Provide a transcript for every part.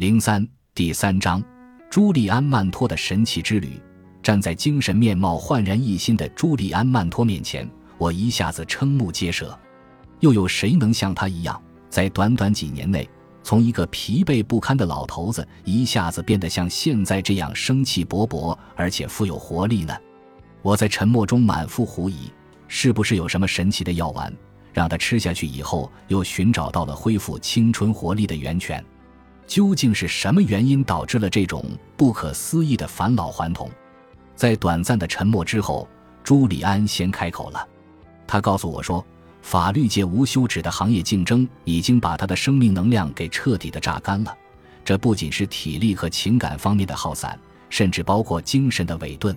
零三第三章，朱利安·曼托的神奇之旅。站在精神面貌焕然一新的朱利安·曼托面前，我一下子瞠目结舌。又有谁能像他一样，在短短几年内，从一个疲惫不堪的老头子，一下子变得像现在这样生气勃勃，而且富有活力呢？我在沉默中满腹狐疑：是不是有什么神奇的药丸，让他吃下去以后，又寻找到了恢复青春活力的源泉？究竟是什么原因导致了这种不可思议的返老还童？在短暂的沉默之后，朱利安先开口了。他告诉我说：“法律界无休止的行业竞争已经把他的生命能量给彻底的榨干了。这不仅是体力和情感方面的耗散，甚至包括精神的萎顿。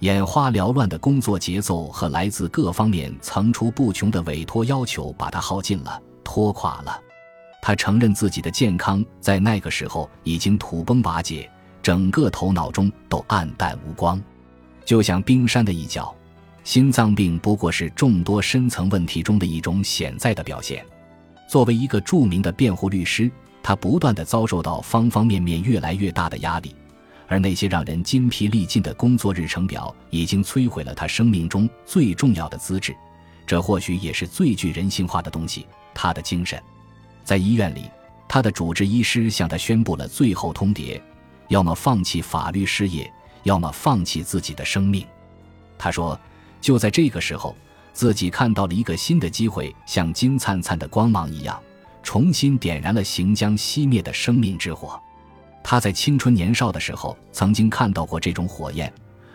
眼花缭乱的工作节奏和来自各方面层出不穷的委托要求把他耗尽了，拖垮了。他承认自己的健康在那个时候已经土崩瓦解。”整个头脑中都暗淡无光，就像冰山的一角。心脏病不过是众多深层问题中的一种潜在的表现。作为一个著名的辩护律师，他不断的遭受到方方面面越来越大的压力，而那些让人筋疲力尽的工作日程表，已经摧毁了他生命中最重要的资质。这或许也是最具人性化的东西——他的精神。在医院里，他的主治医师向他宣布了最后通牒。要么放弃法律事业，要么放弃自己的生命。他说：“就在这个时候，自己看到了一个新的机会，像金灿灿的光芒一样，重新点燃了行将熄灭的生命之火。他在青春年少的时候曾经看到过这种火焰，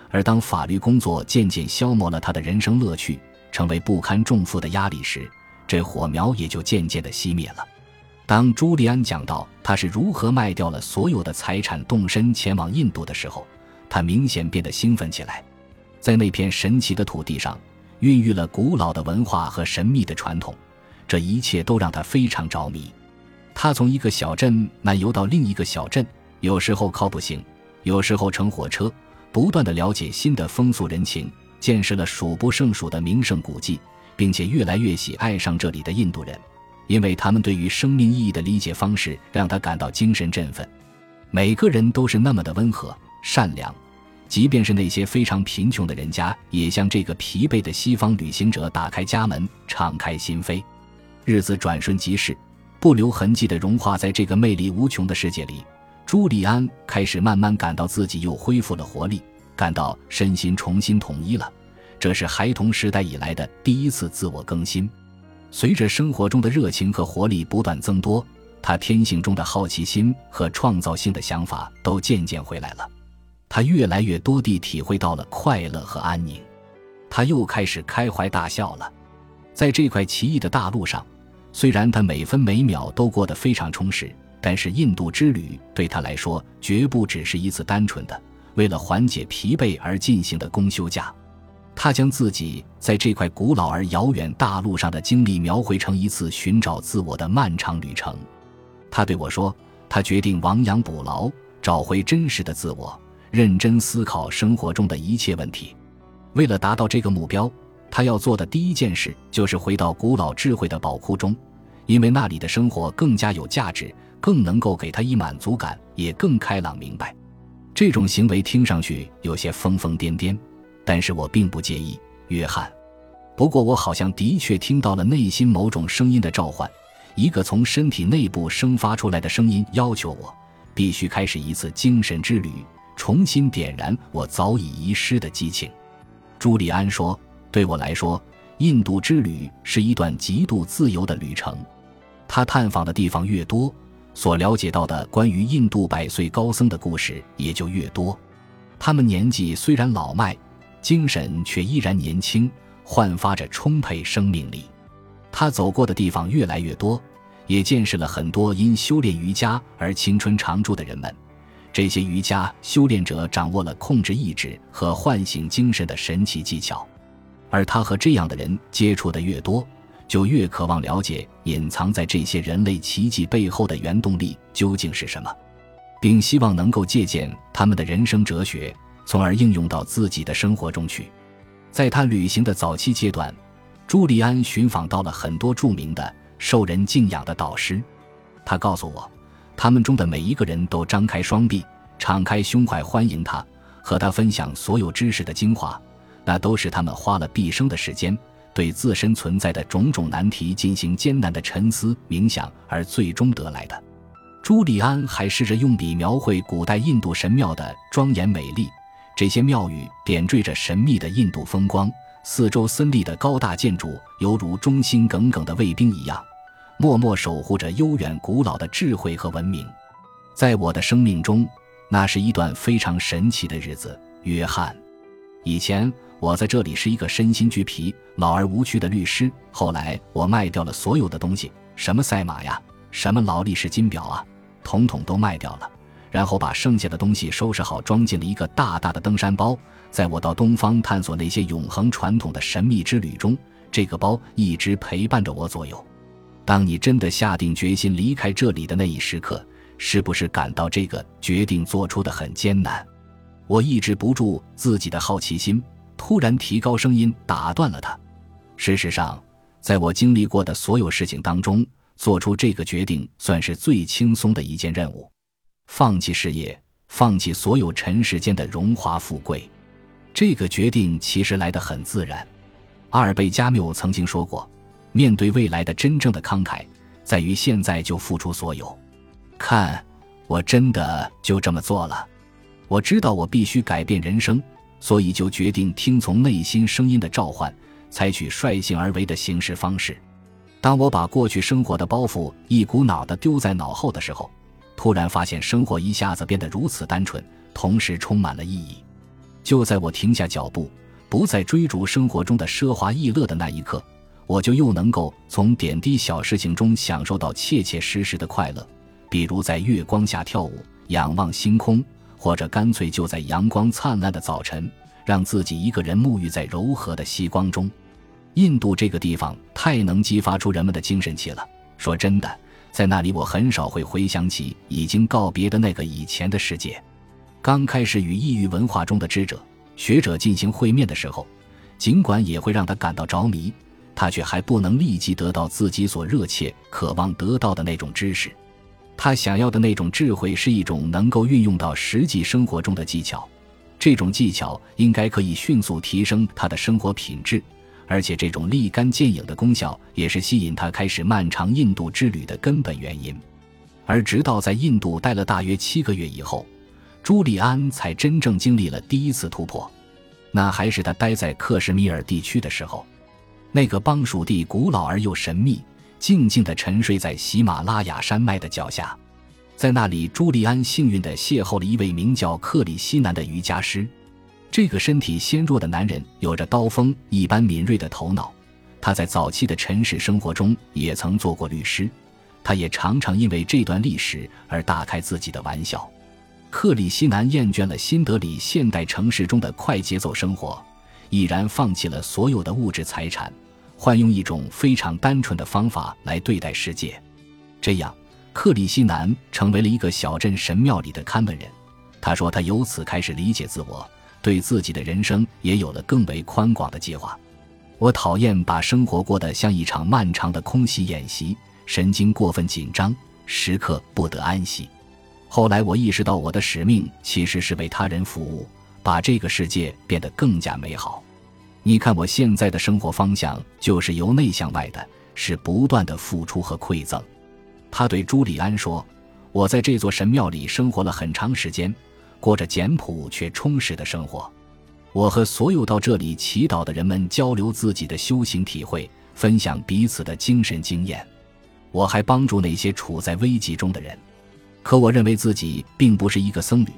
而当法律工作渐渐消磨了他的人生乐趣，成为不堪重负的压力时，这火苗也就渐渐的熄灭了。”当朱利安讲到他是如何卖掉了所有的财产，动身前往印度的时候，他明显变得兴奋起来。在那片神奇的土地上，孕育了古老的文化和神秘的传统，这一切都让他非常着迷。他从一个小镇漫游到另一个小镇，有时候靠步行，有时候乘火车，不断的了解新的风俗人情，见识了数不胜数的名胜古迹，并且越来越喜爱上这里的印度人。因为他们对于生命意义的理解方式让他感到精神振奋。每个人都是那么的温和善良，即便是那些非常贫穷的人家，也向这个疲惫的西方旅行者打开家门，敞开心扉。日子转瞬即逝，不留痕迹地融化在这个魅力无穷的世界里。朱利安开始慢慢感到自己又恢复了活力，感到身心重新统一了。这是孩童时代以来的第一次自我更新。随着生活中的热情和活力不断增多，他天性中的好奇心和创造性的想法都渐渐回来了。他越来越多地体会到了快乐和安宁，他又开始开怀大笑了。在这块奇异的大陆上，虽然他每分每秒都过得非常充实，但是印度之旅对他来说绝不只是一次单纯的为了缓解疲惫而进行的公休假。他将自己在这块古老而遥远大陆上的经历描绘成一次寻找自我的漫长旅程。他对我说：“他决定亡羊补牢，找回真实的自我，认真思考生活中的一切问题。为了达到这个目标，他要做的第一件事就是回到古老智慧的宝库中，因为那里的生活更加有价值，更能够给他以满足感，也更开朗明白。这种行为听上去有些疯疯癫癫。”但是我并不介意，约翰。不过我好像的确听到了内心某种声音的召唤，一个从身体内部生发出来的声音要求我必须开始一次精神之旅，重新点燃我早已遗失的激情。朱利安说：“对我来说，印度之旅是一段极度自由的旅程。他探访的地方越多，所了解到的关于印度百岁高僧的故事也就越多。他们年纪虽然老迈。”精神却依然年轻，焕发着充沛生命力。他走过的地方越来越多，也见识了很多因修炼瑜伽而青春常驻的人们。这些瑜伽修炼者掌握了控制意志和唤醒精神的神奇技巧，而他和这样的人接触的越多，就越渴望了解隐藏在这些人类奇迹背后的原动力究竟是什么，并希望能够借鉴他们的人生哲学。从而应用到自己的生活中去。在他旅行的早期阶段，朱利安寻访到了很多著名的、受人敬仰的导师。他告诉我，他们中的每一个人都张开双臂，敞开胸怀欢迎他，和他分享所有知识的精华。那都是他们花了毕生的时间，对自身存在的种种难题进行艰难的沉思冥想而最终得来的。朱利安还试着用笔描绘古代印度神庙的庄严美丽，这些庙宇点缀着神秘的印度风光，四周森立的高大建筑犹如忠心耿耿的卫兵一样，默默守护着悠远古老的智慧和文明。在我的生命中，那是一段非常神奇的日子，约翰。以前。我在这里是一个身心俱疲、老而无趣的律师。后来我卖掉了所有的东西，什么赛马呀，什么劳力士金表啊，统统都卖掉了。然后把剩下的东西收拾好，装进了一个大大的登山包。在我到东方探索那些永恒传统的神秘之旅中，这个包一直陪伴着我左右。当你真的下定决心离开这里的那一时刻，是不是感到这个决定做出的很艰难？我抑制不住自己的好奇心。突然提高声音，打断了他。事实上，在我经历过的所有事情当中，做出这个决定算是最轻松的一件任务。放弃事业，放弃所有尘世间的荣华富贵，这个决定其实来得很自然。阿尔贝加缪曾经说过：“面对未来的真正的慷慨，在于现在就付出所有。”看，我真的就这么做了。我知道我必须改变人生。所以就决定听从内心声音的召唤，采取率性而为的行事方式。当我把过去生活的包袱一股脑的丢在脑后的时候，突然发现生活一下子变得如此单纯，同时充满了意义。就在我停下脚步，不再追逐生活中的奢华逸乐的那一刻，我就又能够从点滴小事情中享受到切切实实的快乐，比如在月光下跳舞，仰望星空。或者干脆就在阳光灿烂的早晨，让自己一个人沐浴在柔和的夕光中。印度这个地方太能激发出人们的精神气了。说真的，在那里我很少会回想起已经告别的那个以前的世界。刚开始与异域文化中的知者、学者进行会面的时候，尽管也会让他感到着迷，他却还不能立即得到自己所热切渴望得到的那种知识。他想要的那种智慧是一种能够运用到实际生活中的技巧，这种技巧应该可以迅速提升他的生活品质，而且这种立竿见影的功效也是吸引他开始漫长印度之旅的根本原因。而直到在印度待了大约七个月以后，朱利安才真正经历了第一次突破，那还是他待在克什米尔地区的时候，那个邦属地古老而又神秘。静静地沉睡在喜马拉雅山脉的脚下，在那里，朱利安幸运地邂逅了一位名叫克里希南的瑜伽师。这个身体纤弱的男人有着刀锋一般敏锐的头脑。他在早期的尘世生活中也曾做过律师，他也常常因为这段历史而大开自己的玩笑。克里希南厌倦了新德里现代城市中的快节奏生活，毅然放弃了所有的物质财产。换用一种非常单纯的方法来对待世界，这样，克里希南成为了一个小镇神庙里的看门人。他说，他由此开始理解自我，对自己的人生也有了更为宽广的计划。我讨厌把生活过得像一场漫长的空袭演习，神经过分紧张，时刻不得安息。后来，我意识到我的使命其实是为他人服务，把这个世界变得更加美好。你看，我现在的生活方向就是由内向外的，是不断的付出和馈赠。他对朱利安说：“我在这座神庙里生活了很长时间，过着简朴却充实的生活。我和所有到这里祈祷的人们交流自己的修行体会，分享彼此的精神经验。我还帮助那些处在危急中的人。可我认为自己并不是一个僧侣，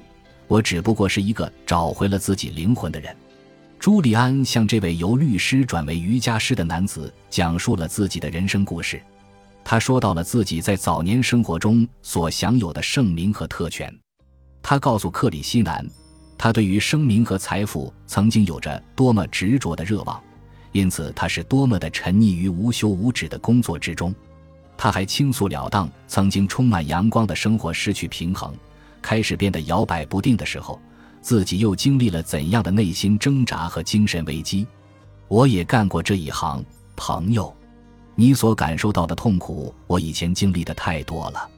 我只不过是一个找回了自己灵魂的人。”朱利安向这位由律师转为瑜伽师的男子讲述了自己的人生故事。他说到了自己在早年生活中所享有的盛名和特权。他告诉克里希南，他对于声名和财富曾经有着多么执着的热望，因此他是多么的沉溺于无休无止的工作之中。他还倾诉了当曾经充满阳光的生活失去平衡，开始变得摇摆不定的时候。自己又经历了怎样的内心挣扎和精神危机？我也干过这一行，朋友，你所感受到的痛苦，我以前经历的太多了。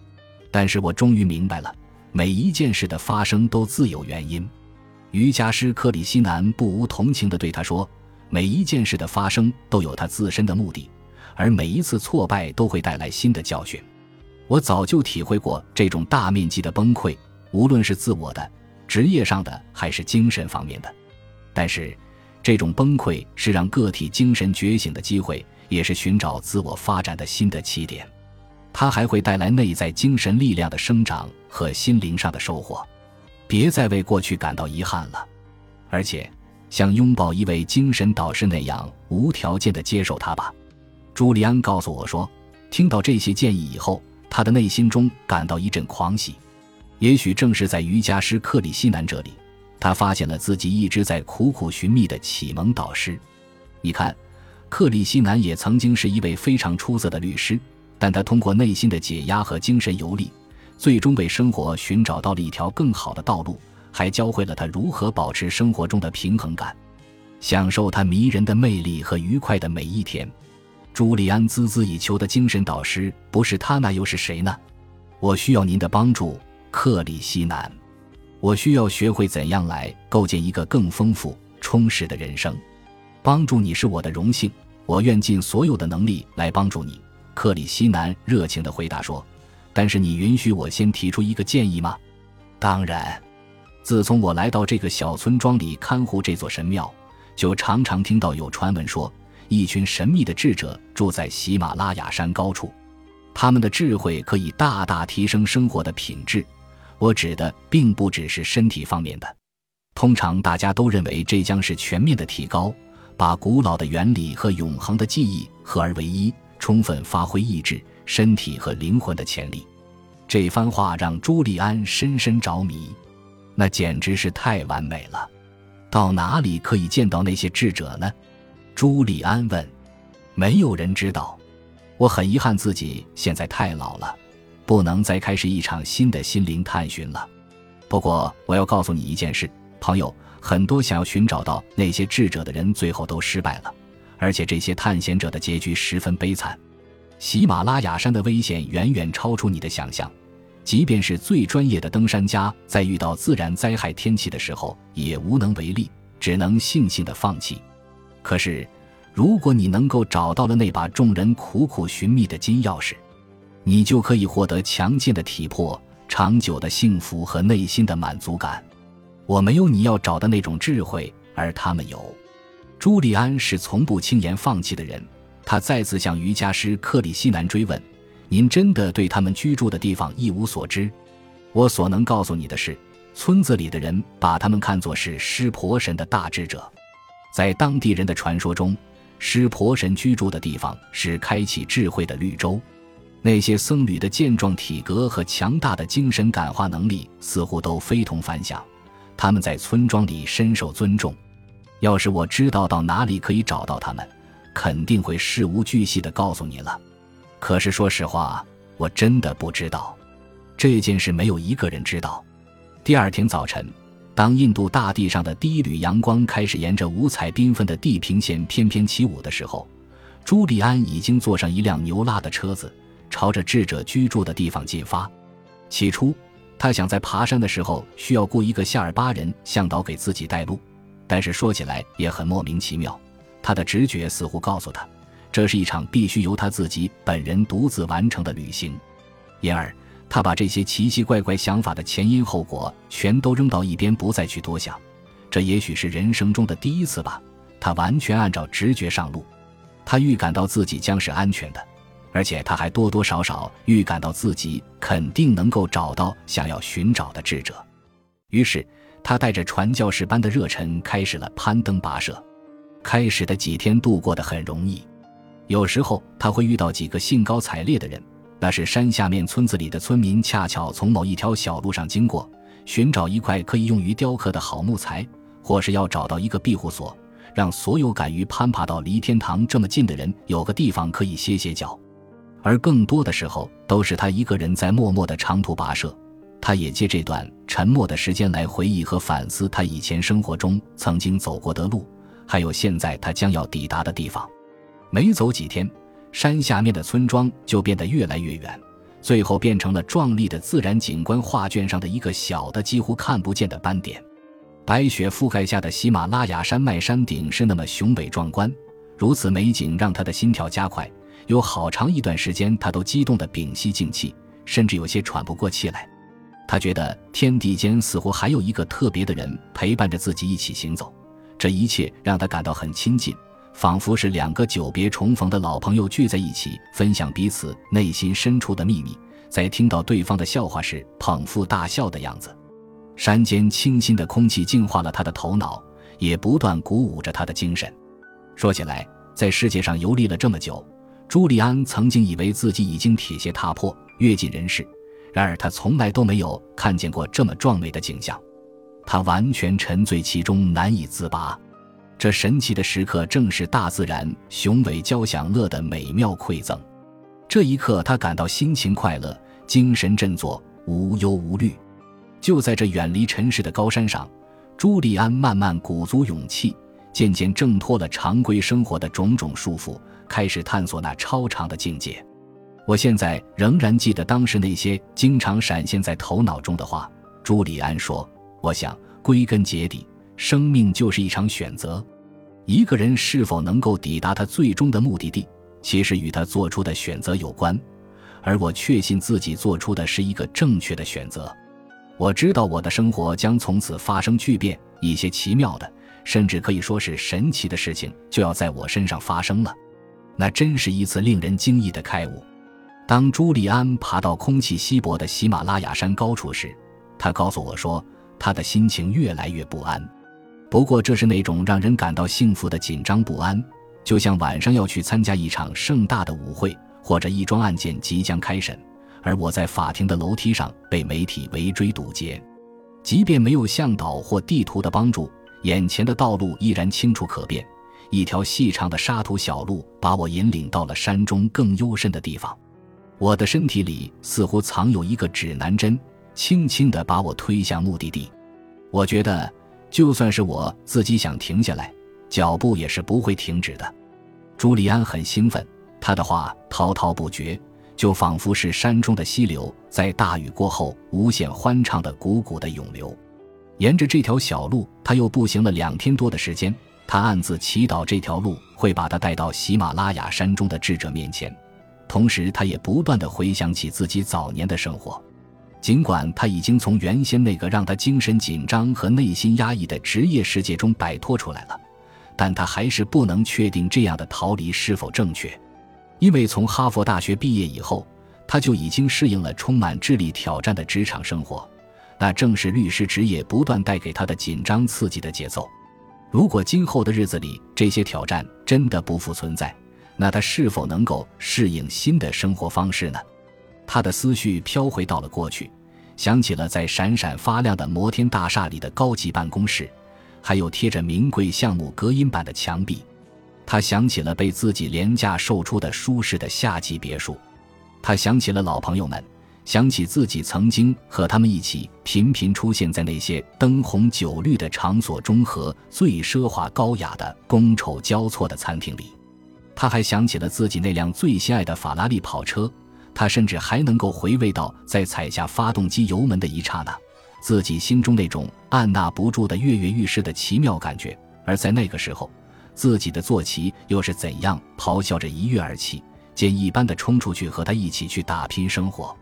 但是我终于明白了，每一件事的发生都自有原因。瑜伽师克里希南不无同情地对他说：“每一件事的发生都有他自身的目的，而每一次挫败都会带来新的教训。”我早就体会过这种大面积的崩溃，无论是自我的、职业上的，还是精神方面的。但是，这种崩溃是让个体精神觉醒的机会，也是寻找自我发展的新的起点。它还会带来内在精神力量的生长和心灵上的收获。别再为过去感到遗憾了，而且像拥抱一位精神导师那样无条件的接受他吧。朱利安告诉我说，听到这些建议以后，他的内心中感到一阵狂喜。也许正是在瑜伽师克里希南这里，他发现了自己一直在苦苦寻觅的启蒙导师。你看，克里希南也曾经是一位非常出色的律师。但他通过内心的解压和精神游历，最终为生活寻找到了一条更好的道路，还教会了他如何保持生活中的平衡感，享受他迷人的魅力和愉快的每一天。朱利安孜孜以求的精神导师不是他，那又是谁呢？我需要您的帮助，克里希南。我需要学会怎样来构建一个更丰富、充实的人生。帮助你是我的荣幸，我愿尽所有的能力来帮助你。克里希南热情地回答说：“但是你允许我先提出一个建议吗？”“当然。”自从我来到这个小村庄里看护这座神庙，就常常听到有传闻说，一群神秘的智者住在喜马拉雅山高处，他们的智慧可以大大提升生活的品质。我指的并不只是身体方面的，通常大家都认为这将是全面的提高，把古老的原理和永恒的记忆合而为一。充分发挥意志、身体和灵魂的潜力，这番话让朱利安深深着迷。那简直是太完美了。到哪里可以见到那些智者呢？朱利安问。没有人知道。我很遗憾自己现在太老了，不能再开始一场新的心灵探寻了。不过我要告诉你一件事，朋友，很多想要寻找到那些智者的人，最后都失败了。而且这些探险者的结局十分悲惨，喜马拉雅山的危险远远超出你的想象，即便是最专业的登山家，在遇到自然灾害天气的时候也无能为力，只能悻悻地放弃。可是，如果你能够找到了那把众人苦苦寻觅的金钥匙，你就可以获得强健的体魄、长久的幸福和内心的满足感。我没有你要找的那种智慧，而他们有。朱利安是从不轻言放弃的人，他再次向瑜伽师克里希南追问：“您真的对他们居住的地方一无所知？”我所能告诉你的是，村子里的人把他们看作是湿婆神的大智者，在当地人的传说中，湿婆神居住的地方是开启智慧的绿洲。那些僧侣的健壮体格和强大的精神感化能力似乎都非同凡响，他们在村庄里深受尊重。要是我知道到哪里可以找到他们，肯定会事无巨细的告诉你了。可是说实话，我真的不知道。这件事没有一个人知道。第二天早晨，当印度大地上的第一缕阳光开始沿着五彩缤纷的地平线翩翩起舞的时候，朱利安已经坐上一辆牛拉的车子，朝着智者居住的地方进发。起初，他想在爬山的时候需要雇一个夏尔巴人向导给自己带路。但是说起来也很莫名其妙，他的直觉似乎告诉他，这是一场必须由他自己本人独自完成的旅行，因而他把这些奇奇怪怪想法的前因后果全都扔到一边，不再去多想。这也许是人生中的第一次吧。他完全按照直觉上路，他预感到自己将是安全的，而且他还多多少少预感到自己肯定能够找到想要寻找的智者。于是。他带着传教士般的热忱开始了攀登跋涉。开始的几天度过得很容易，有时候他会遇到几个兴高采烈的人，那是山下面村子里的村民，恰巧从某一条小路上经过，寻找一块可以用于雕刻的好木材，或是要找到一个庇护所，让所有敢于攀爬到离天堂这么近的人有个地方可以歇歇脚。而更多的时候，都是他一个人在默默的长途跋涉。他也借这段沉默的时间来回忆和反思他以前生活中曾经走过的路，还有现在他将要抵达的地方。没走几天，山下面的村庄就变得越来越远，最后变成了壮丽的自然景观画卷上的一个小的、几乎看不见的斑点。白雪覆盖下的喜马拉雅山脉山顶是那么雄伟壮观，如此美景让他的心跳加快，有好长一段时间他都激动得屏息静气，甚至有些喘不过气来。他觉得天地间似乎还有一个特别的人陪伴着自己一起行走，这一切让他感到很亲近。仿佛是两个久别重逢的老朋友聚在一起，分享彼此内心深处的秘密，在听到对方的笑话时捧腹大笑的样子。山间清新的空气净化了他的头脑，也不断鼓舞着他的精神。说起来，在世界上游历了这么久，朱利安曾经以为自己已经铁鞋踏破，阅尽人世。然而，他从来都没有看见过这么壮美的景象，他完全沉醉其中，难以自拔。这神奇的时刻，正是大自然雄伟交响乐的美妙馈赠。这一刻，他感到心情快乐，精神振作，无忧无虑。就在这远离尘世的高山上，朱利安慢慢鼓足勇气，渐渐挣脱了常规生活的种种束缚，开始探索那超长的境界。我现在仍然记得当时那些经常闪现在头脑中的话。朱利安说：“我想，归根结底。”生命就是一场选择，一个人是否能够抵达他最终的目的地，其实与他做出的选择有关。而我确信自己做出的是一个正确的选择。我知道我的生活将从此发生巨变，一些奇妙的，甚至可以说是神奇的事情就要在我身上发生了。那真是一次令人惊异的开悟。当朱利安爬到空气稀薄的喜马拉雅山高处时，他告诉我说，他的心情越来越不安。不过，这是那种让人感到幸福的紧张不安，就像晚上要去参加一场盛大的舞会，或者一桩案件即将开审，而我在法庭的楼梯上被媒体围追堵截。即便没有向导或地图的帮助，眼前的道路依然清楚可辨。一条细长的沙土小路把我引领到了山中更幽深的地方。我的身体里似乎藏有一个指南针，轻轻地把我推向目的地。我觉得。就算是我自己想停下来，脚步也是不会停止的。朱利安很兴奋，他的话滔滔不绝，就仿佛是山中的溪流在大雨过后无限欢畅的汩汩的涌流。沿着这条小路，他又步行了两天多的时间。他暗自祈祷这条路会把他带到喜马拉雅山中的智者面前，同时他也不断的回想起自己早年的生活。尽管他已经从原先那个让他精神紧张和内心压抑的职业世界中摆脱出来了，但他还是不能确定这样的逃离是否正确，因为从哈佛大学毕业以后，他就已经适应了充满智力挑战的职场生活，那正是律师职业不断带给他的紧张刺激的节奏。如果今后的日子里这些挑战真的不复存在，那他是否能够适应新的生活方式呢？他的思绪飘回到了过去，想起了在闪闪发亮的摩天大厦里的高级办公室，还有贴着名贵项目隔音板的墙壁。他想起了被自己廉价售出的舒适的夏季别墅。他想起了老朋友们，想起自己曾经和他们一起频频出现在那些灯红酒绿的场所中和最奢华高雅的觥筹交错的餐厅里。他还想起了自己那辆最心爱的法拉利跑车。他甚至还能够回味到在踩下发动机油门的一刹那，自己心中那种按捺不住的跃跃欲试的奇妙感觉。而在那个时候，自己的坐骑又是怎样咆哮着一跃而起，箭一般的冲出去和他一起去打拼生活。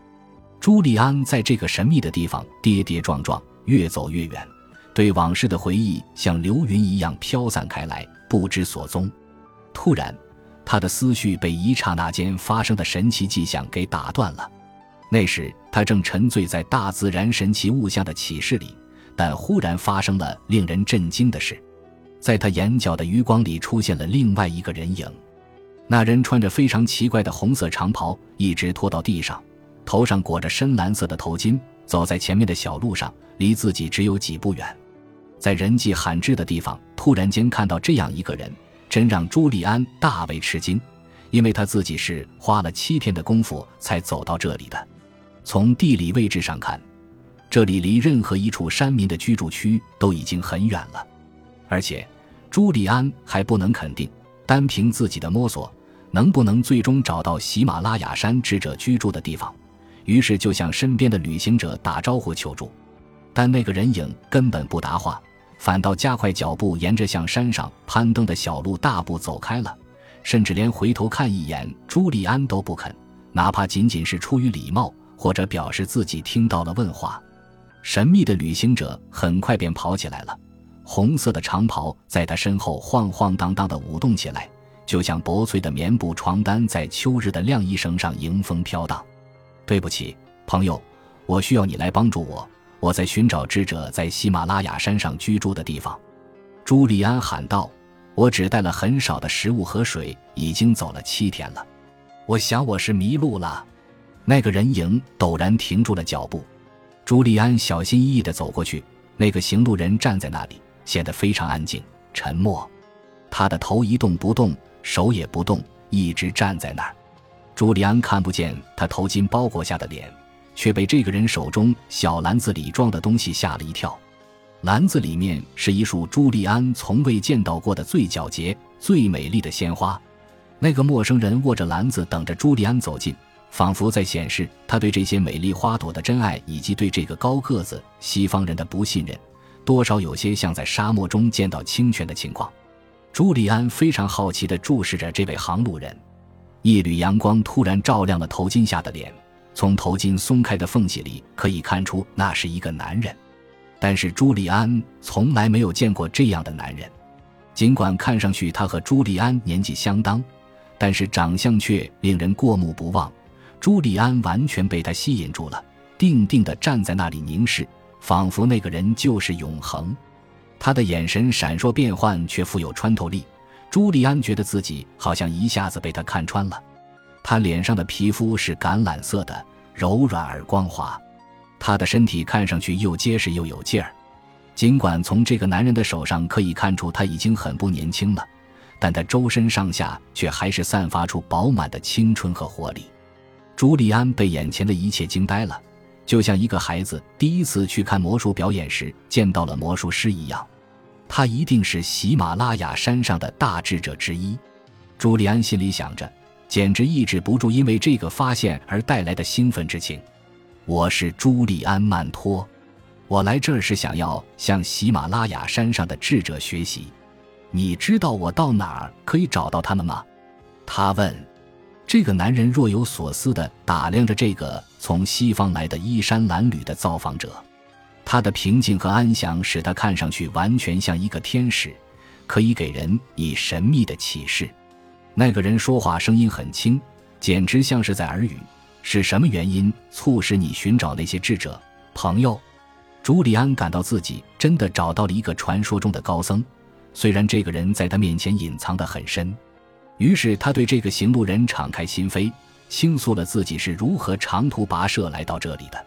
朱利安在这个神秘的地方跌跌撞撞，越走越远，对往事的回忆像流云一样飘散开来，不知所踪。突然。他的思绪被一刹那间发生的神奇迹象给打断了。那时他正沉醉在大自然神奇物象的启示里，但忽然发生了令人震惊的事，在他眼角的余光里出现了另外一个人影。那人穿着非常奇怪的红色长袍，一直拖到地上，头上裹着深蓝色的头巾，走在前面的小路上，离自己只有几步远。在人迹罕至的地方，突然间看到这样一个人。真让朱利安大为吃惊，因为他自己是花了七天的功夫才走到这里的。从地理位置上看，这里离任何一处山民的居住区都已经很远了。而且，朱利安还不能肯定，单凭自己的摸索，能不能最终找到喜马拉雅山智者居住的地方。于是就向身边的旅行者打招呼求助，但那个人影根本不答话，反倒加快脚步，沿着向山上攀登的小路大步走开了，甚至连回头看一眼朱利安都不肯，哪怕仅仅是出于礼貌或者表示自己听到了问话。神秘的旅行者很快便跑起来了，红色的长袍在他身后晃晃荡荡地舞动起来，就像薄脆的棉布床单在秋日的晾衣绳上迎风飘荡。对不起，朋友，我需要你来帮助我。我在寻找智者在喜马拉雅山上居住的地方。”朱利安喊道，“我只带了很少的食物和水，已经走了七天了。我想我是迷路了。”那个人影陡然停住了脚步。朱利安小心翼翼地走过去，那个行路人站在那里，显得非常安静、沉默。他的头一动不动，手也不动，一直站在那儿。朱利安看不见他头巾包裹下的脸，却被这个人手中小篮子里装的东西吓了一跳。篮子里面是一束朱利安从未见到过的最皎洁、最美丽的鲜花。那个陌生人握着篮子，等着朱利安走近，仿佛在显示他对这些美丽花朵的真爱，以及对这个高个子西方人的不信任，多少有些像在沙漠中见到清泉的情况。朱利安非常好奇地注视着这位航路人。一缕阳光突然照亮了头巾下的脸，从头巾松开的缝隙里可以看出那是一个男人。但是朱利安从来没有见过这样的男人，尽管看上去他和朱利安年纪相当，但是长相却令人过目不忘。朱利安完全被他吸引住了，定定地站在那里凝视，仿佛那个人就是永恒。他的眼神闪烁变幻，却富有穿透力。朱利安觉得自己好像一下子被他看穿了，他脸上的皮肤是橄榄色的，柔软而光滑，他的身体看上去又结实又有劲儿。尽管从这个男人的手上可以看出他已经很不年轻了，但他周身上下却还是散发出饱满的青春和活力。朱利安被眼前的一切惊呆了，就像一个孩子第一次去看魔术表演时见到了魔术师一样。他一定是喜马拉雅山上的大智者之一，朱利安心里想着，简直抑制不住因为这个发现而带来的兴奋之情。我是朱利安·曼托，我来这儿是想要向喜马拉雅山上的智者学习。你知道我到哪儿可以找到他们吗？他问。这个男人若有所思地打量着这个从西方来的衣衫褴褛的造访者。他的平静和安详使他看上去完全像一个天使，可以给人以神秘的启示。那个人说话声音很轻，简直像是在耳语。是什么原因促使你寻找那些智者朋友？朱利安感到自己真的找到了一个传说中的高僧，虽然这个人在他面前隐藏得很深。于是他对这个行路人敞开心扉，倾诉了自己是如何长途跋涉来到这里的。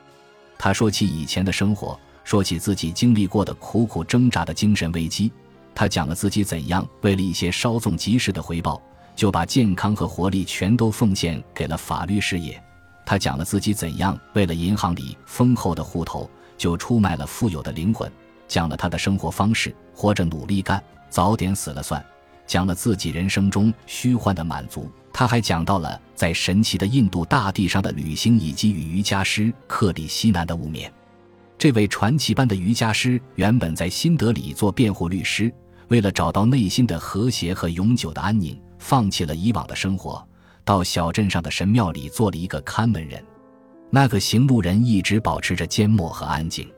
他说起以前的生活。说起自己经历过的苦苦挣扎的精神危机，他讲了自己怎样为了一些稍纵即逝的回报，就把健康和活力全都奉献给了法律事业。他讲了自己怎样为了银行里丰厚的户头，就出卖了富有的灵魂。讲了他的生活方式：活着努力干，早点死了算。讲了自己人生中虚幻的满足。他还讲到了在神奇的印度大地上的旅行，以及与瑜伽师克里希南的无面。这位传奇般的瑜伽师原本在新德里做辩护律师，为了找到内心的和谐和永久的安宁，放弃了以往的生活，到小镇上的神庙里做了一个看门人。那个行路人一直保持着缄默和安静，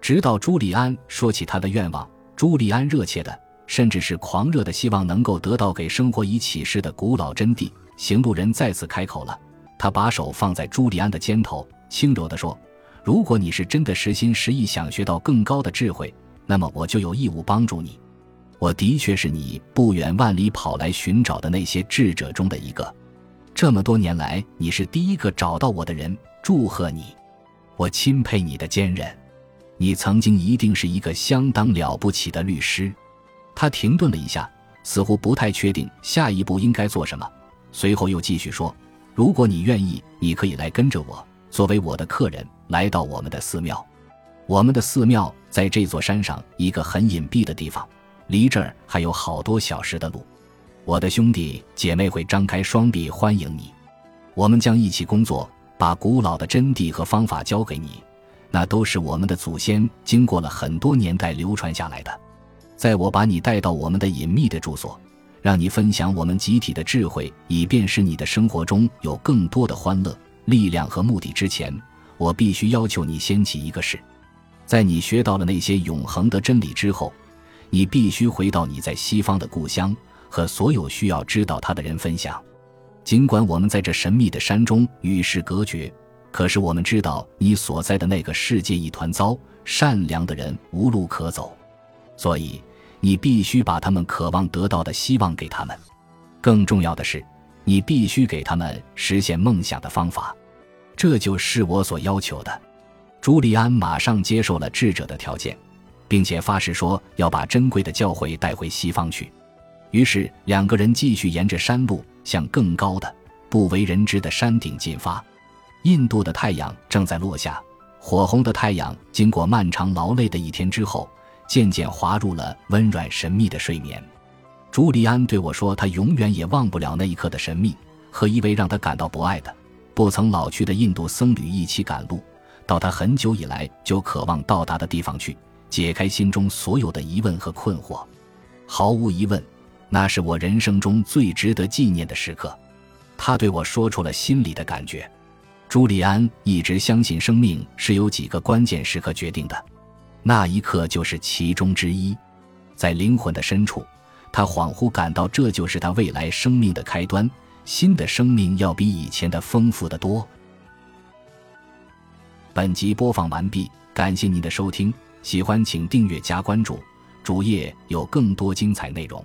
直到朱利安说起他的愿望。朱利安热切的，甚至是狂热的希望能够得到给生活以启示的古老真谛。行路人再次开口了，他把手放在朱利安的肩头，轻柔地说。如果你是真的实心实意想学到更高的智慧，那么我就有义务帮助你。我的确是你不远万里跑来寻找的那些智者中的一个。这么多年来，你是第一个找到我的人。祝贺你，我钦佩你的坚韧。你曾经一定是一个相当了不起的律师。他停顿了一下，似乎不太确定下一步应该做什么。随后又继续说：“如果你愿意，你可以来跟着我。”作为我的客人来到我们的寺庙，我们的寺庙在这座山上一个很隐蔽的地方，离这儿还有好多小时的路。我的兄弟姐妹会张开双臂欢迎你，我们将一起工作，把古老的真谛和方法教给你，那都是我们的祖先经过了很多年代流传下来的。在我把你带到我们的隐秘的住所，让你分享我们集体的智慧，以便使你的生活中有更多的欢乐、力量和目的之前，我必须要求你掀起一个事：在你学到了那些永恒的真理之后，你必须回到你在西方的故乡，和所有需要知道它的人分享。尽管我们在这神秘的山中与世隔绝，可是我们知道你所在的那个世界一团糟，善良的人无路可走。所以，你必须把他们渴望得到的希望给他们。更重要的是，你必须给他们实现梦想的方法。这就是我所要求的。朱利安马上接受了智者的条件，并且发誓说要把珍贵的教诲带回西方去。于是，两个人继续沿着山路向更高的、不为人知的山顶进发。印度的太阳正在落下，火红的太阳经过漫长劳累的一天之后。渐渐滑入了温软神秘的睡眠。朱利安对我说：“他永远也忘不了那一刻的神秘，和一位让他感到不爱的、不曾老去的印度僧侣一起赶路，到他很久以来就渴望到达的地方去，解开心中所有的疑问和困惑。毫无疑问，那是我人生中最值得纪念的时刻。”他对我说出了心里的感觉。朱利安一直相信，生命是由几个关键时刻决定的。那一刻就是其中之一，在灵魂的深处，他恍惚感到这就是他未来生命的开端。新的生命要比以前的丰富的多。本集播放完毕，感谢您的收听，喜欢请订阅加关注，主页有更多精彩内容。